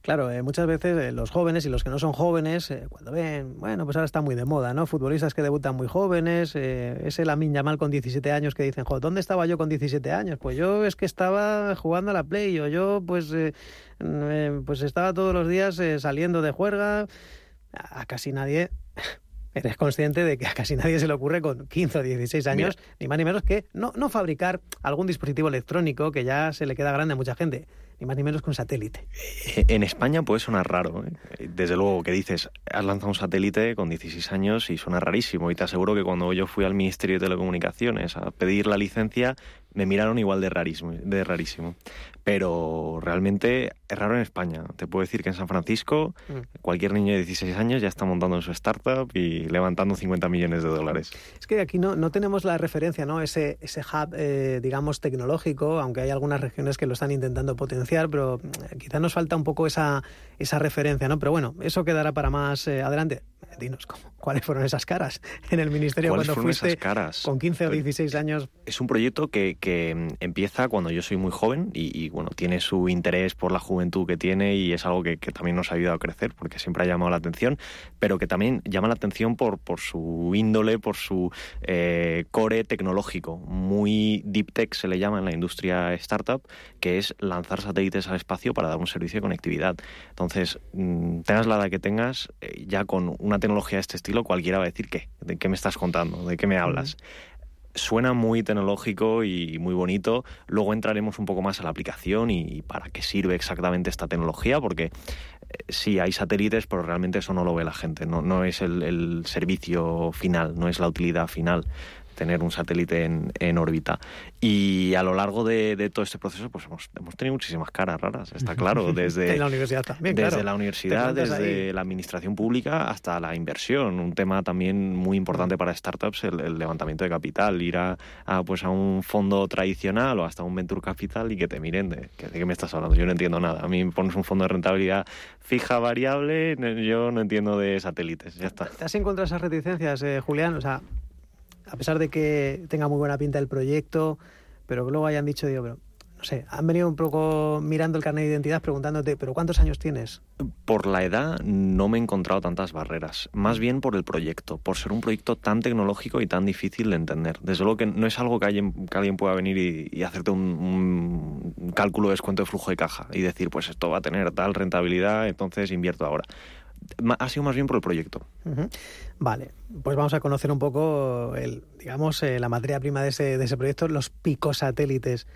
[SPEAKER 14] Claro, eh, muchas veces eh, los jóvenes y los que no son jóvenes, eh, cuando ven, bueno, pues ahora está muy de moda, ¿no? Futbolistas que debutan muy jóvenes, ese Lamin Yamal con 17 años que dicen, joder, ¿dónde estaba yo con 17 años? Pues yo es que estaba jugando a la Play, o yo pues, pues estaba todos los días saliendo de juerga. A casi nadie eres consciente de que a casi nadie se le ocurre con 15 o 16 años, ni más ni menos que no, no fabricar algún dispositivo electrónico que ya se le queda grande a mucha gente ni más ni menos que un satélite.
[SPEAKER 15] Eh, en España puede sonar raro. ¿eh? Desde luego que dices, has lanzado un satélite con 16 años y suena rarísimo. Y te aseguro que cuando yo fui al Ministerio de Telecomunicaciones a pedir la licencia, me miraron igual de rarísimo, de rarísimo. Pero realmente es raro en España. Te puedo decir que en San Francisco mm. cualquier niño de 16 años ya está montando en su startup y levantando 50 millones de dólares.
[SPEAKER 14] Es que aquí no, no tenemos la referencia, ¿no? Ese, ese hub, eh, digamos, tecnológico, aunque hay algunas regiones que lo están intentando potenciar, pero eh, quizá nos falta un poco esa, esa referencia, ¿no? Pero bueno, eso quedará para más eh, adelante. Dinos, ¿cuáles fueron esas caras (laughs) en el ministerio cuando fuiste
[SPEAKER 15] caras?
[SPEAKER 14] con 15 o 16 años?
[SPEAKER 15] Es un proyecto que, que mm, empieza cuando yo soy muy joven y, bueno, tiene su interés por la juventud que tiene y es algo que, también nos ha ayudado a crecer porque siempre ha llamado la atención, pero que también llama la atención por, por su índole, por su eh, core tecnológico. Muy deep tech se le llama en la industria startup, que es lanzar satélites al espacio para dar un servicio de conectividad. Entonces, mm, tengas la edad que tengas, eh, ya con una tecnología de este estilo, cualquiera va a decir, ¿qué? ¿De qué me estás contando? ¿De qué me hablas? suena muy tecnológico y muy bonito. Luego entraremos un poco más a la aplicación y, para qué sirve exactamente esta tecnología, porque eh, sí hay satélites, pero realmente eso no lo ve la gente, no, no es el servicio final, no es la utilidad final tener un satélite en, en órbita. Y a lo largo de, todo este proceso, pues hemos, hemos, tenido muchísimas caras raras, está claro, (laughs) desde
[SPEAKER 14] la universidad también,
[SPEAKER 15] desde la universidad, desde la administración pública hasta la inversión, un tema también muy importante para startups, el, levantamiento de capital, ir a, pues a un fondo tradicional o hasta un venture capital y que te miren de, de qué me estás hablando. Yo no entiendo nada. A mí me pones un fondo de rentabilidad fija, variable, yo no entiendo de satélites. Ya está.
[SPEAKER 14] ¿Te has encontrado esas reticencias, eh, Julián? O sea, a pesar de que tenga muy buena pinta el proyecto, pero luego hayan dicho, digo, pero no sé, han venido un poco mirando el carnet de identidad preguntándote, ¿pero cuántos años tienes?
[SPEAKER 15] Por la edad no me he encontrado tantas barreras, más bien por el proyecto, por ser un proyecto tan tecnológico y tan difícil de entender. Desde luego que no es algo que alguien, que alguien pueda venir y, hacerte un, un, cálculo de descuento de flujo de caja y decir, pues esto va a tener tal rentabilidad, entonces invierto ahora ha sido más bien por el proyecto.
[SPEAKER 14] Vale, pues vamos a conocer un poco el, digamos, eh, la materia prima de ese, de ese proyecto, los picosatélites.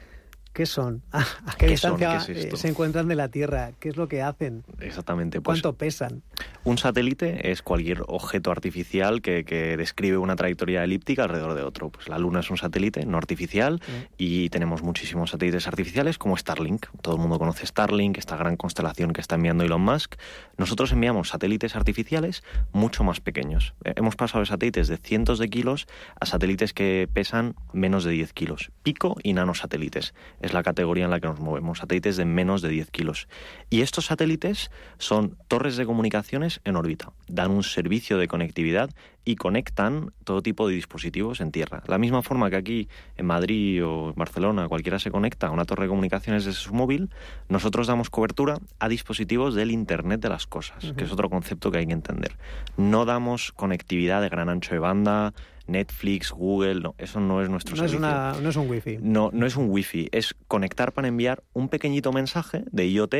[SPEAKER 14] ¿Qué son? (laughs) ¿A qué, distancia eh, se encuentran de la Tierra? ¿Qué es lo que hacen?
[SPEAKER 15] Exactamente. Pues,
[SPEAKER 14] ¿Cuánto pesan?
[SPEAKER 15] Un satélite es cualquier objeto artificial que, describe una trayectoria elíptica alrededor de otro. Pues la Luna es un satélite no artificial y tenemos muchísimos satélites artificiales como Starlink. Todo el mundo conoce Starlink, esta gran constelación que está enviando Elon Musk. Nosotros enviamos satélites artificiales mucho más pequeños. Eh, hemos pasado de satélites de cientos de kilos a satélites que pesan menos de 10 kilos. Pico y nanosatélites es la categoría en la que nos movemos, satélites de menos de 10 kilos. Y estos satélites son torres de comunicaciones en órbita, dan un servicio de conectividad y conectan todo tipo de dispositivos en tierra. La misma forma que aquí en Madrid o en Barcelona cualquiera se conecta a una torre de comunicaciones desde su móvil, nosotros damos cobertura a dispositivos del Internet de las Cosas, que es otro concepto que hay que entender. No damos conectividad de gran ancho de banda, Netflix, Google, no, eso no es nuestro
[SPEAKER 14] no
[SPEAKER 15] servicio.
[SPEAKER 14] Es no es un wifi.
[SPEAKER 15] No, no es un wifi, es conectar para enviar un pequeñito mensaje de IoT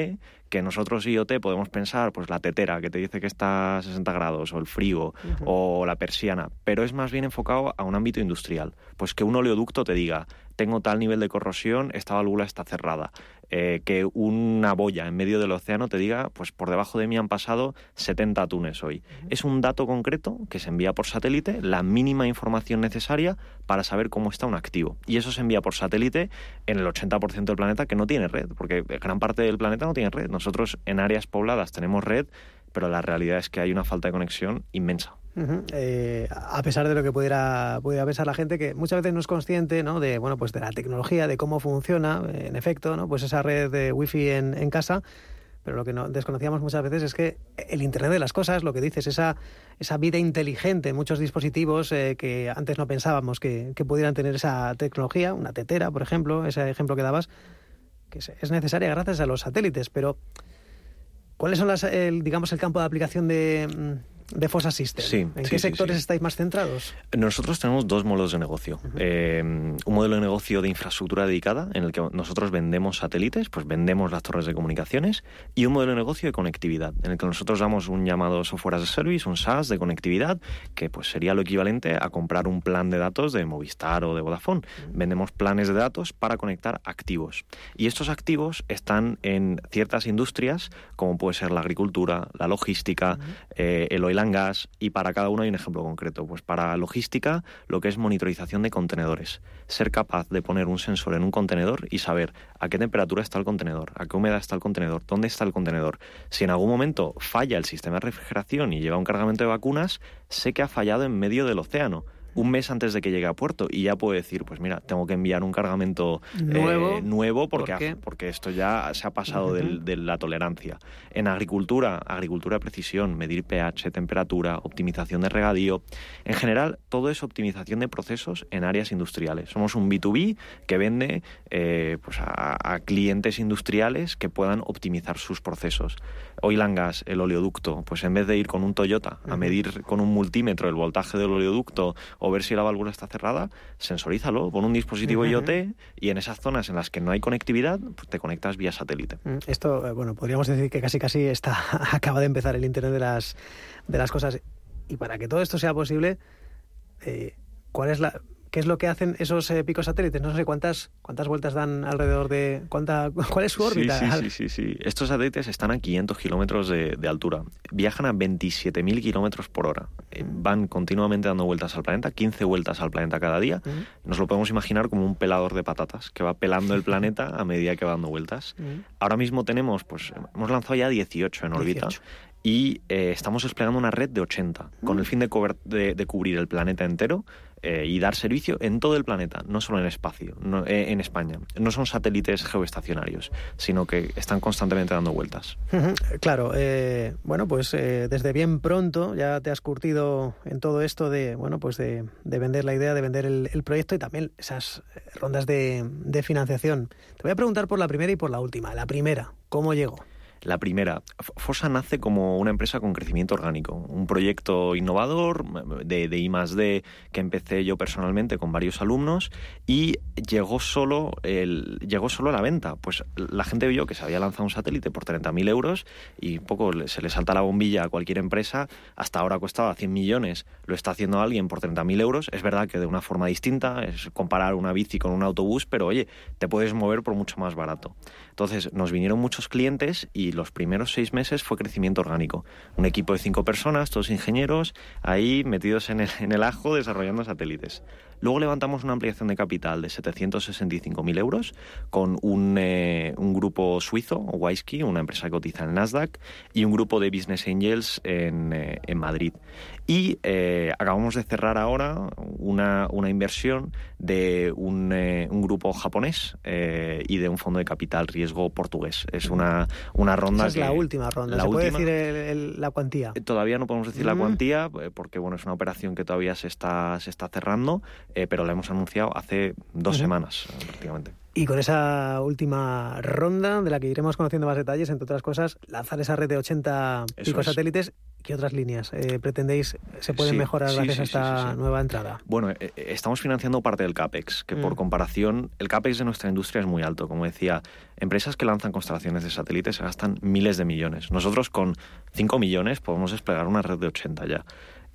[SPEAKER 15] que nosotros IoT podemos pensar, pues la tetera que te dice que está a 60 grados, o el frigo, o la persiana, pero es más bien enfocado a un ámbito industrial. Pues que un oleoducto te diga, tengo tal nivel de corrosión, esta válvula está cerrada. Eh, que una boya en medio del océano te diga, pues por debajo de mí han pasado 70 atunes hoy. Es un dato concreto que se envía por satélite, la mínima información necesaria para saber cómo está un activo. Y eso se envía por satélite en el 80% del planeta que no tiene red, porque gran parte del planeta no tiene red. Nosotros en áreas pobladas tenemos red, pero la realidad es que hay una falta de conexión inmensa.
[SPEAKER 14] Eh, a pesar de lo que pudiera, pudiera pensar la gente, que muchas veces no es consciente ¿no? de bueno pues de la tecnología, de cómo funciona, en efecto, ¿no? pues esa red de wifi en, en casa, pero lo que no desconocíamos muchas veces es que el Internet de las cosas, lo que dices, esa, esa vida inteligente, muchos dispositivos eh, que antes no pensábamos que, que, pudieran tener esa tecnología, una tetera, por ejemplo, ese ejemplo que dabas, que es necesaria gracias a los satélites, pero ¿cuáles son las, el, digamos, el campo de aplicación de mm, de Fosa System. ¿En qué sectores estáis más centrados?
[SPEAKER 15] Nosotros tenemos dos modelos de negocio. Eh, un modelo de negocio de infraestructura dedicada, en el que nosotros vendemos satélites, pues vendemos las torres de comunicaciones, y un modelo de negocio de conectividad, en el que nosotros damos un llamado software as a service, un SaaS de conectividad, que pues sería lo equivalente a comprar un plan de datos de Movistar o de Vodafone. Vendemos planes de datos para conectar activos. Y estos activos están en ciertas industrias, como puede ser la agricultura, la logística, eh, el oil gas y para cada uno hay un ejemplo concreto. Pues para logística, lo que es monitorización de contenedores. Ser capaz de poner un sensor en un contenedor y saber a qué temperatura está el contenedor, a qué humedad está el contenedor, dónde está el contenedor. Si en algún momento falla el sistema de refrigeración y lleva un cargamento de vacunas, sé que ha fallado en medio del océano un mes antes de que llegue a puerto y ya puedo decir, pues mira, tengo que enviar un cargamento nuevo, eh, nuevo porque, porque esto ya se ha pasado de la tolerancia. En agricultura, agricultura de precisión, medir pH, temperatura, optimización de regadío. En general, todo es optimización de procesos en áreas industriales. Somos un B2B que vende eh, pues a, clientes industriales que puedan optimizar sus procesos. Oil and gas, el oleoducto, pues en vez de ir con un Toyota a medir con un multímetro el voltaje del oleoducto o ver si la válvula está cerrada, sensorízalo, pon un dispositivo IoT y en esas zonas en las que no hay conectividad, pues te conectas vía satélite.
[SPEAKER 14] Mm, esto, eh, bueno, podríamos decir que casi casi está (laughs) acaba de empezar el Internet de las, de las cosas. Y para que todo esto sea posible, eh, ¿cuál es la, ¿Qué es lo que hacen esos eh, picos satélites? No sé cuántas cuántas vueltas dan alrededor de... Cuánta, (laughs) ¿Cuál es su órbita?
[SPEAKER 15] Sí, sí, sí, sí, Estos satélites están a 500 kilómetros de, altura. Viajan a 27.000 kilómetros por hora. Eh, van continuamente dando vueltas al planeta, 15 vueltas al planeta cada día. Nos lo podemos imaginar como un pelador de patatas que va pelando el (laughs) planeta a medida que va dando vueltas. Ahora mismo tenemos, pues hemos lanzado ya 18 en órbita y eh, estamos desplegando una red de 80 con el fin de, de, cubrir el planeta entero eh, y dar servicio en todo el planeta, no solo en espacio, eh, en España. No son satélites geoestacionarios, sino que están constantemente dando vueltas.
[SPEAKER 14] Claro, bueno, pues desde bien pronto ya te has curtido en todo esto de, bueno, pues de, vender la idea, de vender el, proyecto y también esas rondas de financiación. Te voy a preguntar por la primera y por la última. La primera, ¿cómo llegó?
[SPEAKER 15] La primera, Fosa nace como una empresa con crecimiento orgánico, un proyecto innovador de, de I+D que empecé yo personalmente con varios alumnos y llegó solo, el, llegó solo a la venta. Pues la gente vio que se había lanzado un satélite por 30.000 euros y poco se le salta la bombilla a cualquier empresa. Hasta ahora costaba 100 millones, lo está haciendo alguien por 30.000 euros. Es verdad que de una forma distinta, es comparar una bici con un autobús, pero oye, te puedes mover por mucho más barato. Entonces nos vinieron muchos clientes y los primeros seis meses fue crecimiento orgánico. Un equipo de cinco personas, todos ingenieros, ahí metidos en el, en el ajo desarrollando satélites. Luego levantamos una ampliación de capital de 765.000 euros con un, eh, un grupo suizo, Wisky, una empresa que cotiza en Nasdaq, y un grupo de Business Angels en, eh, en Madrid. Y eh, acabamos de cerrar ahora una, una inversión de un, un grupo japonés y de un fondo de capital riesgo portugués. Es una, una ronda.
[SPEAKER 14] Esa es la última ronda. La ¿Se puede decir la cuantía?
[SPEAKER 15] Todavía no podemos decir la cuantía porque bueno, es una operación que todavía se está, se está cerrando. Eh, pero la hemos anunciado hace dos semanas prácticamente.
[SPEAKER 14] Y con esa última ronda, de la que iremos conociendo más detalles, entre otras cosas, lanzar esa red de 80 picos satélites, ¿qué otras líneas eh, pretendéis se pueden mejorar gracias a esta nueva entrada?
[SPEAKER 15] Bueno, eh, estamos financiando parte del CAPEX, que por mm. comparación, el CAPEX de nuestra industria es muy alto. Como decía, empresas que lanzan constelaciones de satélites gastan miles de millones. Nosotros con 5 millones podemos desplegar una red de 80 ya.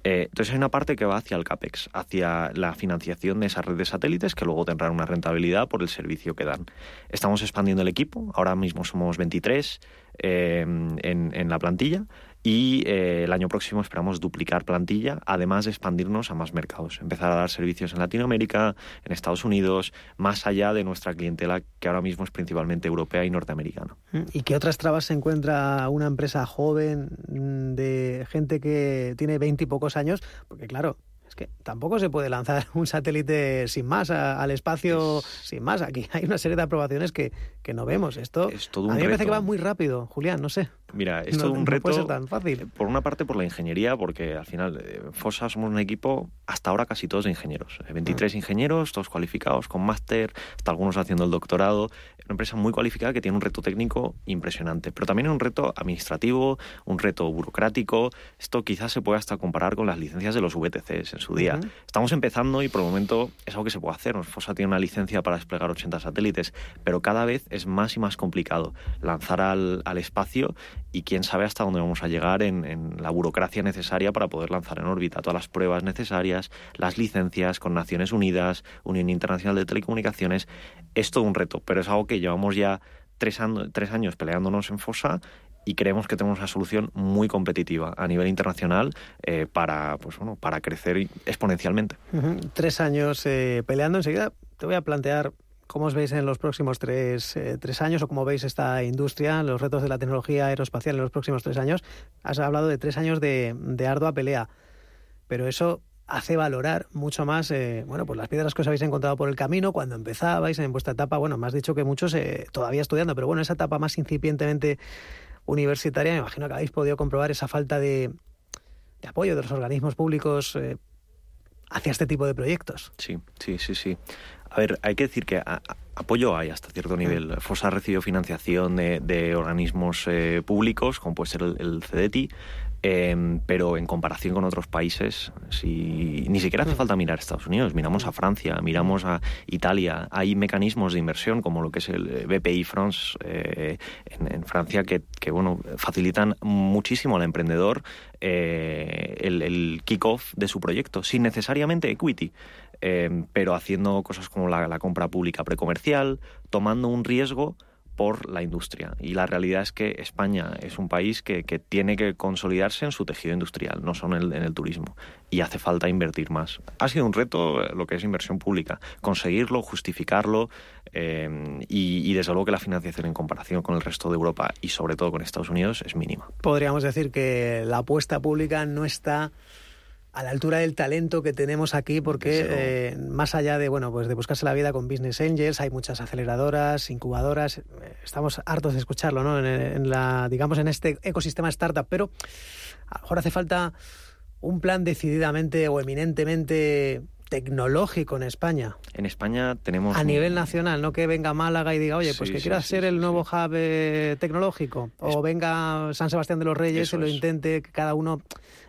[SPEAKER 15] Eh, entonces hay una parte que va hacia el CAPEX, hacia la financiación de esa red de satélites que luego tendrán una rentabilidad por el servicio que dan. Estamos expandiendo el equipo, ahora mismo somos 23 eh, en, en la plantilla y eh, el año próximo esperamos duplicar plantilla, además de expandirnos a más mercados, empezar a dar servicios en Latinoamérica, en Estados Unidos, más allá de nuestra clientela que ahora mismo es principalmente europea y norteamericana.
[SPEAKER 14] ¿Y qué otras trabas se encuentra una empresa joven mm, de gente que tiene 20 y pocos años? Porque claro, es que tampoco se puede lanzar (laughs) un satélite sin más a- al espacio sin más. Aquí hay una serie de aprobaciones que, que no vemos. Esto
[SPEAKER 15] todo
[SPEAKER 14] a
[SPEAKER 15] un
[SPEAKER 14] mí me parece que va muy rápido, Julián, no sé.
[SPEAKER 15] Mira, es
[SPEAKER 14] No-
[SPEAKER 15] todo un
[SPEAKER 14] no
[SPEAKER 15] reto.
[SPEAKER 14] puede ser tan fácil.
[SPEAKER 15] Por una parte, por la ingeniería, porque al final, eh, FOSA somos un equipo, hasta ahora casi todos de ingenieros. Eh, 23
[SPEAKER 14] Mm.
[SPEAKER 15] ingenieros, todos cualificados con máster, hasta algunos haciendo el doctorado. Una empresa muy cualificada que tiene un reto técnico impresionante, pero también un reto administrativo, un reto burocrático. Esto quizás se puede hasta comparar con las licencias de los VTCs en su día. Estamos empezando y por el momento es algo que se puede hacer. FOSA tiene una licencia para desplegar 80 satélites, pero cada vez es más y más complicado lanzar al, al espacio y quién sabe hasta dónde vamos a llegar en, la burocracia necesaria para poder lanzar en órbita todas las pruebas necesarias, las licencias con Naciones Unidas, Unión Internacional de Telecomunicaciones. Es todo un reto, pero es algo que llevamos ya tres, años peleándonos en FOSA y creemos que tenemos una solución muy competitiva a nivel internacional eh, para, pues, bueno, para crecer exponencialmente.
[SPEAKER 14] Tres años eh, peleando. Enseguida te voy a plantear cómo os veis en los próximos tres, eh, tres años o cómo veis esta industria, los retos de la tecnología aeroespacial en los próximos tres años. Has hablado de tres años de, de ardua pelea, pero eso hace valorar mucho más eh, bueno pues las piedras que os habéis encontrado por el camino cuando empezabais en vuestra etapa bueno me has dicho que muchos eh, todavía estudiando pero bueno esa etapa más incipientemente universitaria me imagino que habéis podido comprobar esa falta de, de apoyo de los organismos públicos hacia este tipo de proyectos.
[SPEAKER 15] Sí, sí, sí, sí. A ver, hay que decir que a- a- apoyo hay hasta cierto nivel. FOSA ha recibido financiación de, de organismos eh, públicos, como puede ser el, el CEDETI, eh, pero en comparación con otros países, si, ni siquiera hace falta mirar a Estados Unidos, miramos a Francia, miramos a Italia, hay mecanismos de inversión como lo que es el eh, BPI France eh, en, Francia que, bueno, facilitan muchísimo al emprendedor eh, el, el kick-off de su proyecto, sin necesariamente equity, eh, pero haciendo cosas como la, la compra pública precomercial, tomando un riesgo por la industria. Y la realidad es que España es un país que, que tiene que consolidarse en su tejido industrial, no solo en el, en el turismo. Y hace falta invertir más. Ha sido un reto eh, lo que es inversión pública, conseguirlo, justificarlo eh, y, y desde luego que la financiación en comparación con el resto de Europa y sobre todo con Estados Unidos es mínima.
[SPEAKER 14] Podríamos decir que la apuesta pública no está a la altura del talento que tenemos aquí porque eh, más allá de bueno pues de buscarse la vida con business angels hay muchas aceleradoras incubadoras eh, estamos hartos de escucharlo no en, en la digamos en este ecosistema startup pero a lo mejor hace falta un plan decididamente o eminentemente tecnológico en España.
[SPEAKER 15] En España tenemos...
[SPEAKER 14] a
[SPEAKER 15] un-
[SPEAKER 14] nivel nacional, no que venga Málaga y diga, oye, pues que
[SPEAKER 15] sí,
[SPEAKER 14] quiera
[SPEAKER 15] sí,
[SPEAKER 14] ser el nuevo hub eh, tecnológico, o venga San Sebastián de los Reyes
[SPEAKER 15] Eso
[SPEAKER 14] y lo
[SPEAKER 15] es.
[SPEAKER 14] intente, que cada uno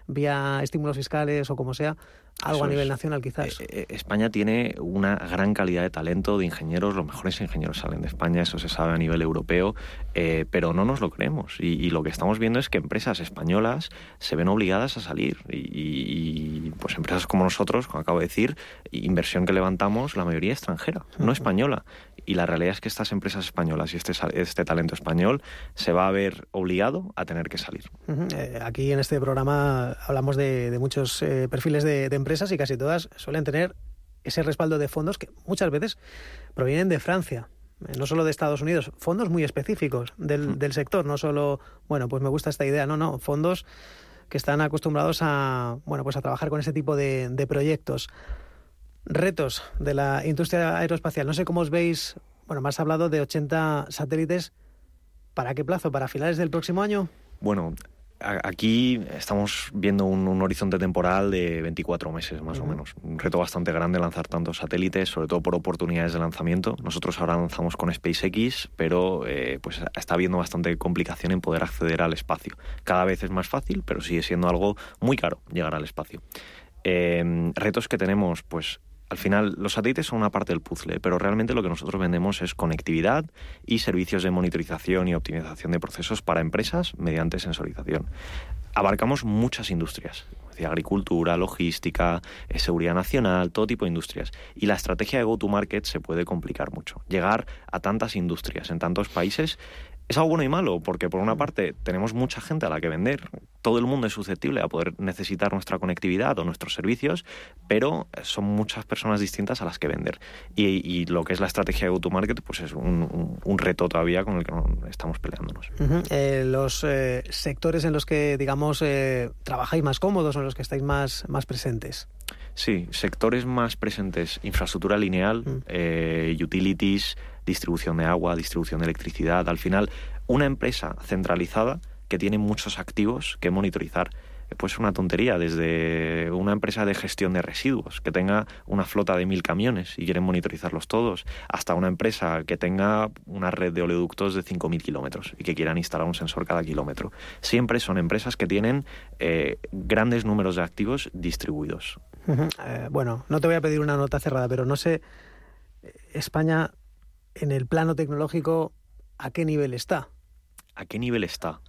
[SPEAKER 14] vía estímulos fiscales o como sea, algo
[SPEAKER 15] Eso
[SPEAKER 14] a nivel
[SPEAKER 15] es.
[SPEAKER 14] nacional quizás.
[SPEAKER 15] Eh, España tiene una gran calidad de talento de ingenieros, los mejores ingenieros salen de España, eso se sabe a nivel europeo, eh, pero no nos lo creemos. Y, y lo que estamos viendo es que empresas españolas se ven obligadas a salir. Y, y- y, pues empresas como nosotros, como acabo de decir, inversión que levantamos, la mayoría extranjera, no española. Y la realidad es que estas empresas españolas y este, este talento español se va a ver obligado a tener que salir.
[SPEAKER 14] Eh, aquí en este programa hablamos de, de muchos eh, perfiles de, de empresas y casi todas suelen tener ese respaldo de fondos que muchas veces provienen de Francia. eh, No solo de Estados Unidos, fondos muy específicos del, del sector, no solo, bueno, pues me gusta esta idea, no, no, fondos que están acostumbrados a, bueno, pues a trabajar con ese tipo de, de proyectos. Retos de la industria aeroespacial. No sé cómo os veis, bueno, me has hablado de 80 satélites. ¿Para qué plazo? ¿Para finales del próximo año?
[SPEAKER 15] Bueno, aquí estamos viendo un, un horizonte temporal de 24 meses más o menos. Un reto bastante grande lanzar tantos satélites, sobre todo por oportunidades de lanzamiento. Nosotros ahora lanzamos con SpaceX, pero eh, pues está habiendo bastante complicación en poder acceder al espacio. Cada vez es más fácil, pero sigue siendo algo muy caro llegar al espacio. Eh, retos que tenemos, pues al final los satélites son una parte del puzzle, pero realmente lo que nosotros vendemos es conectividad y servicios de monitorización y optimización de procesos para empresas mediante sensorización. Abarcamos muchas industrias. Decir, agricultura, logística, eh, seguridad nacional, todo tipo de industrias. Y la estrategia de go-to-market se puede complicar mucho. Llegar a tantas industrias en tantos países es algo bueno y malo, porque por una parte tenemos mucha gente a la que vender, todo el mundo es susceptible a poder necesitar nuestra conectividad o nuestros servicios, pero son muchas personas distintas a las que vender. Y, lo que es la estrategia de go-to-market, pues es un, reto todavía con el que estamos peleándonos.
[SPEAKER 14] Eh, los eh, sectores en los que, digamos, eh, trabajáis más cómodos o en los que estáis más, más presentes.
[SPEAKER 15] Sí, sectores más presentes, infraestructura lineal, utilities, distribución de agua, distribución de electricidad. Al final, una empresa centralizada que tiene muchos activos que monitorizar. Pues una tontería, desde una empresa de gestión de residuos que tenga una flota de mil camiones y quieren monitorizarlos todos, hasta una empresa que tenga una red de oleoductos de 5.000 kilómetros y que quieran instalar un sensor cada kilómetro. Siempre son empresas que tienen eh, grandes números de activos distribuidos.
[SPEAKER 14] Eh, bueno, no te voy a pedir una nota cerrada, pero no sé, España en el plano tecnológico, ¿a qué nivel está?
[SPEAKER 15] ¿A qué nivel está?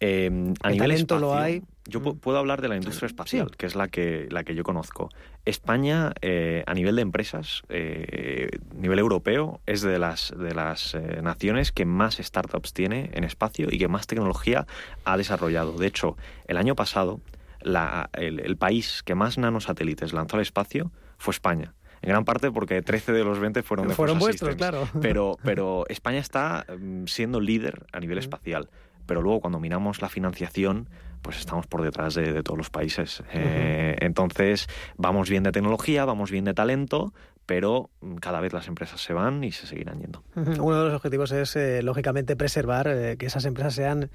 [SPEAKER 15] Eh, a
[SPEAKER 14] nivel lo hay.
[SPEAKER 15] Yo mm. puedo hablar de la industria espacial, que es la que, la que yo conozco. España, eh, a nivel de empresas, eh, nivel europeo, es de las, de las eh, naciones que más startups tiene en espacio y que más tecnología ha desarrollado. De hecho, el año pasado, el, el país que más nanosatélites lanzó al espacio fue España en gran parte porque 13 de los 20 fueron de
[SPEAKER 14] Fueron vuestros, claro. (laughs)
[SPEAKER 15] Pero, pero España está mm, siendo líder a nivel espacial. Pero luego cuando miramos la financiación, pues estamos por detrás de, todos los países. Eh, entonces, vamos bien de tecnología, vamos bien de talento, pero mm, cada vez las empresas se van y se seguirán yendo.
[SPEAKER 14] Uno de los objetivos es, eh, lógicamente, preservar eh, que esas empresas sean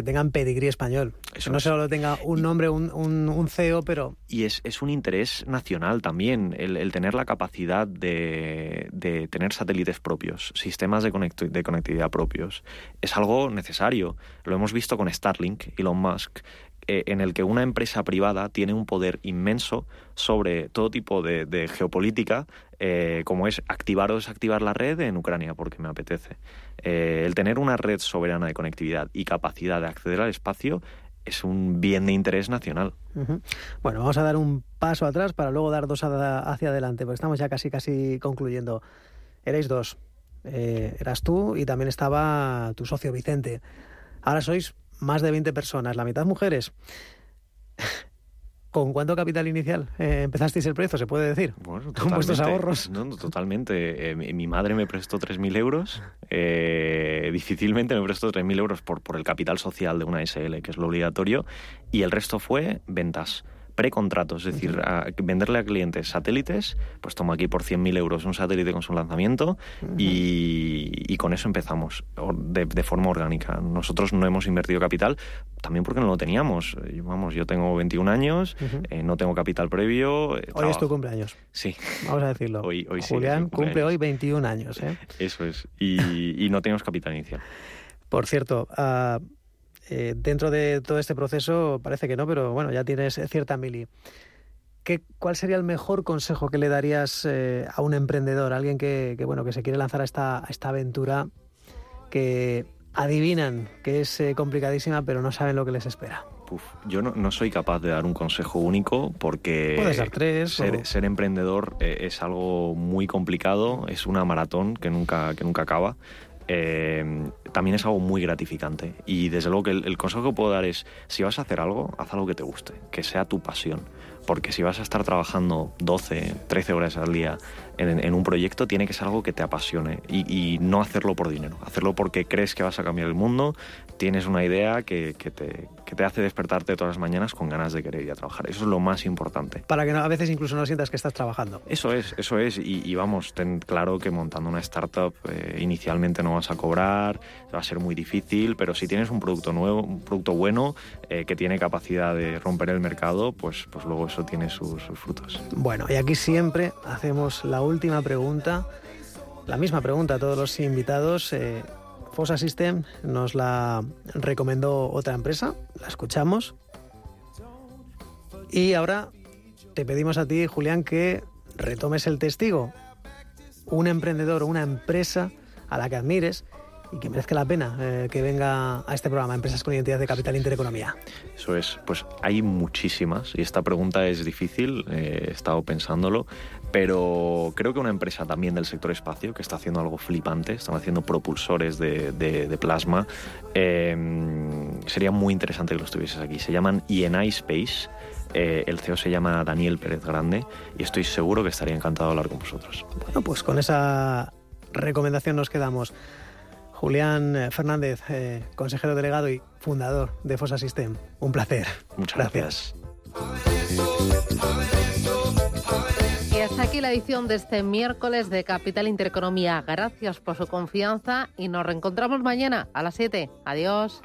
[SPEAKER 14] que tengan pedigrí español. Eso no solo tenga un nombre, un, un, CEO, pero...
[SPEAKER 15] Y es, es, un interés nacional también, el, tener la capacidad de, de, tener satélites propios, sistemas de, de conectividad propios. Es algo necesario. Lo hemos visto con Starlink, Elon Musk, en el que una empresa privada tiene un poder inmenso sobre todo tipo de, geopolítica, eh, como es activar o desactivar la red en Ucrania, porque me apetece. Eh, el tener una red soberana de conectividad y capacidad de acceder al espacio es un bien de interés nacional.
[SPEAKER 14] Bueno, vamos a dar un paso atrás para luego dar dos hacia adelante, porque estamos ya casi casi concluyendo. Erais dos. eras tú y también estaba tu socio Vicente. Ahora sois más de 20 personas, la mitad mujeres. ¿Con cuánto capital inicial eh, empezasteis el proyecto, se puede decir? Bueno, ¿Con vuestros ahorros?
[SPEAKER 15] No, totalmente. Eh, mi, madre me prestó 3.000 euros. Eh, difícilmente me prestó 3.000 euros por, por el capital social de una SL, que es lo obligatorio. Y el resto fue ventas precontratos, es decir, venderle a clientes satélites, pues tomo aquí por 100.000 euros un satélite con su lanzamiento y, con eso empezamos de, forma orgánica. Nosotros no hemos invertido capital, también porque no lo teníamos. Vamos, yo tengo 21 años, eh, no tengo capital previo.
[SPEAKER 14] Eh, hoy es tu cumpleaños.
[SPEAKER 15] Sí.
[SPEAKER 14] Vamos a decirlo.
[SPEAKER 15] Hoy, hoy
[SPEAKER 14] Julián cumple hoy 21 años. ¿eh?
[SPEAKER 15] Eso es. Y, no tenemos capital inicial.
[SPEAKER 14] Por cierto, uh, eh, dentro de todo este proceso parece que no, pero bueno, ya tienes cierta mili. ¿Qué, ¿Cuál sería el mejor consejo que le darías eh, a un emprendedor, a alguien que, bueno, que se quiere lanzar a esta, esta aventura, que adivinan que es eh, complicadísima, pero no saben lo que les espera?
[SPEAKER 15] yo no, soy capaz de dar un consejo único porque
[SPEAKER 14] ser, tres,
[SPEAKER 15] ser, emprendedor es algo muy complicado, es una maratón que nunca, que nunca acaba. Eh, también es algo muy gratificante. Y desde luego que el, consejo que puedo dar es, si vas a hacer algo, haz algo que te guste, que sea tu pasión. Porque si vas a estar trabajando 12, 13 horas al día en, un proyecto, tiene que ser algo que te apasione y, no hacerlo por dinero. Hacerlo porque crees que vas a cambiar el mundo, tienes una idea que, te, te, hace despertarte todas las mañanas con ganas de querer ir a trabajar. Eso es lo más importante.
[SPEAKER 14] Para que a veces incluso no sientas que estás trabajando.
[SPEAKER 15] Eso es, eso es. Y, vamos, ten claro que montando una startup eh, inicialmente no vas a cobrar, va a ser muy difícil, pero si tienes un producto nuevo, un producto bueno, eh, que tiene capacidad de romper el mercado, pues, pues luego eso tiene sus, frutos.
[SPEAKER 14] Bueno, y aquí siempre hacemos la última pregunta, la misma pregunta a todos los invitados. Eh, Fosa System nos la recomendó otra empresa, la escuchamos. Y ahora te pedimos a ti, Julián, que retomes el testigo. Un emprendedor una empresa a la que admires y que merezca la pena eh, que venga a este programa, Empresas con Identidad de Capital Intereconomía?
[SPEAKER 15] Eso es, pues hay muchísimas y esta pregunta es difícil, eh, he estado pensándolo, pero creo que una empresa también del sector espacio que está haciendo algo flipante, están haciendo propulsores de, de- de plasma, eh, sería muy interesante que lo estuvieses aquí. Se llaman INI Space. eh, el CEO se llama Daniel Pérez Grande y estoy seguro que estaría encantado de hablar con vosotros.
[SPEAKER 14] Bueno, pues con esa recomendación nos quedamos. Julián eh, Fernández, eh, consejero delegado y fundador de Fosa System. Un placer.
[SPEAKER 15] Muchas
[SPEAKER 14] gracias.
[SPEAKER 7] La edición de este miércoles de Capital Intereconomía. Gracias por su confianza y nos reencontramos mañana a las 7. Adiós.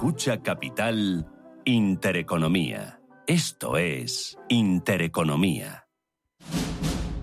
[SPEAKER 9] Escucha Capital Intereconomía. Esto es Intereconomía.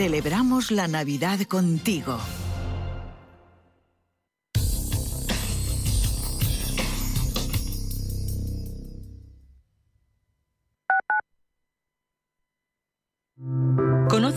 [SPEAKER 16] celebramos la Navidad contigo.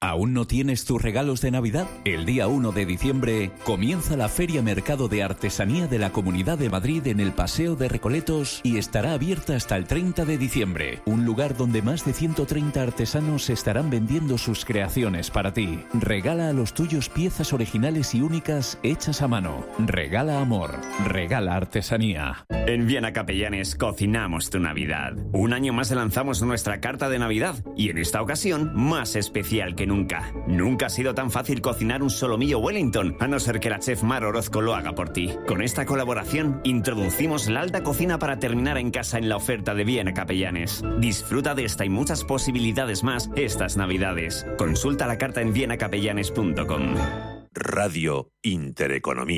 [SPEAKER 17] ¿Aún no tienes tus regalos de Navidad? El día 1 de diciembre comienza la Feria Mercado de Artesanía de la Comunidad de Madrid en el Paseo de Recoletos y estará abierta hasta el 30 de diciembre. Un lugar donde más de 130 artesanos estarán vendiendo sus creaciones para ti. Regala a los tuyos piezas originales y únicas hechas a mano. Regala amor. Regala artesanía.
[SPEAKER 18] En Viena Capellanes cocinamos tu Navidad. Un año más lanzamos nuestra carta de Navidad y en esta ocasión más especial que nunca. Nunca ha sido tan fácil cocinar un solomillo Wellington, a no ser que la chef Mar Orozco lo haga por ti. Con esta colaboración introducimos la alta cocina para terminar en casa en la oferta de Viena Capellanes. Disfruta de esta y muchas posibilidades más estas Navidades. Consulta la carta en vienacapellanes.com.
[SPEAKER 19] Radio Intereconomía.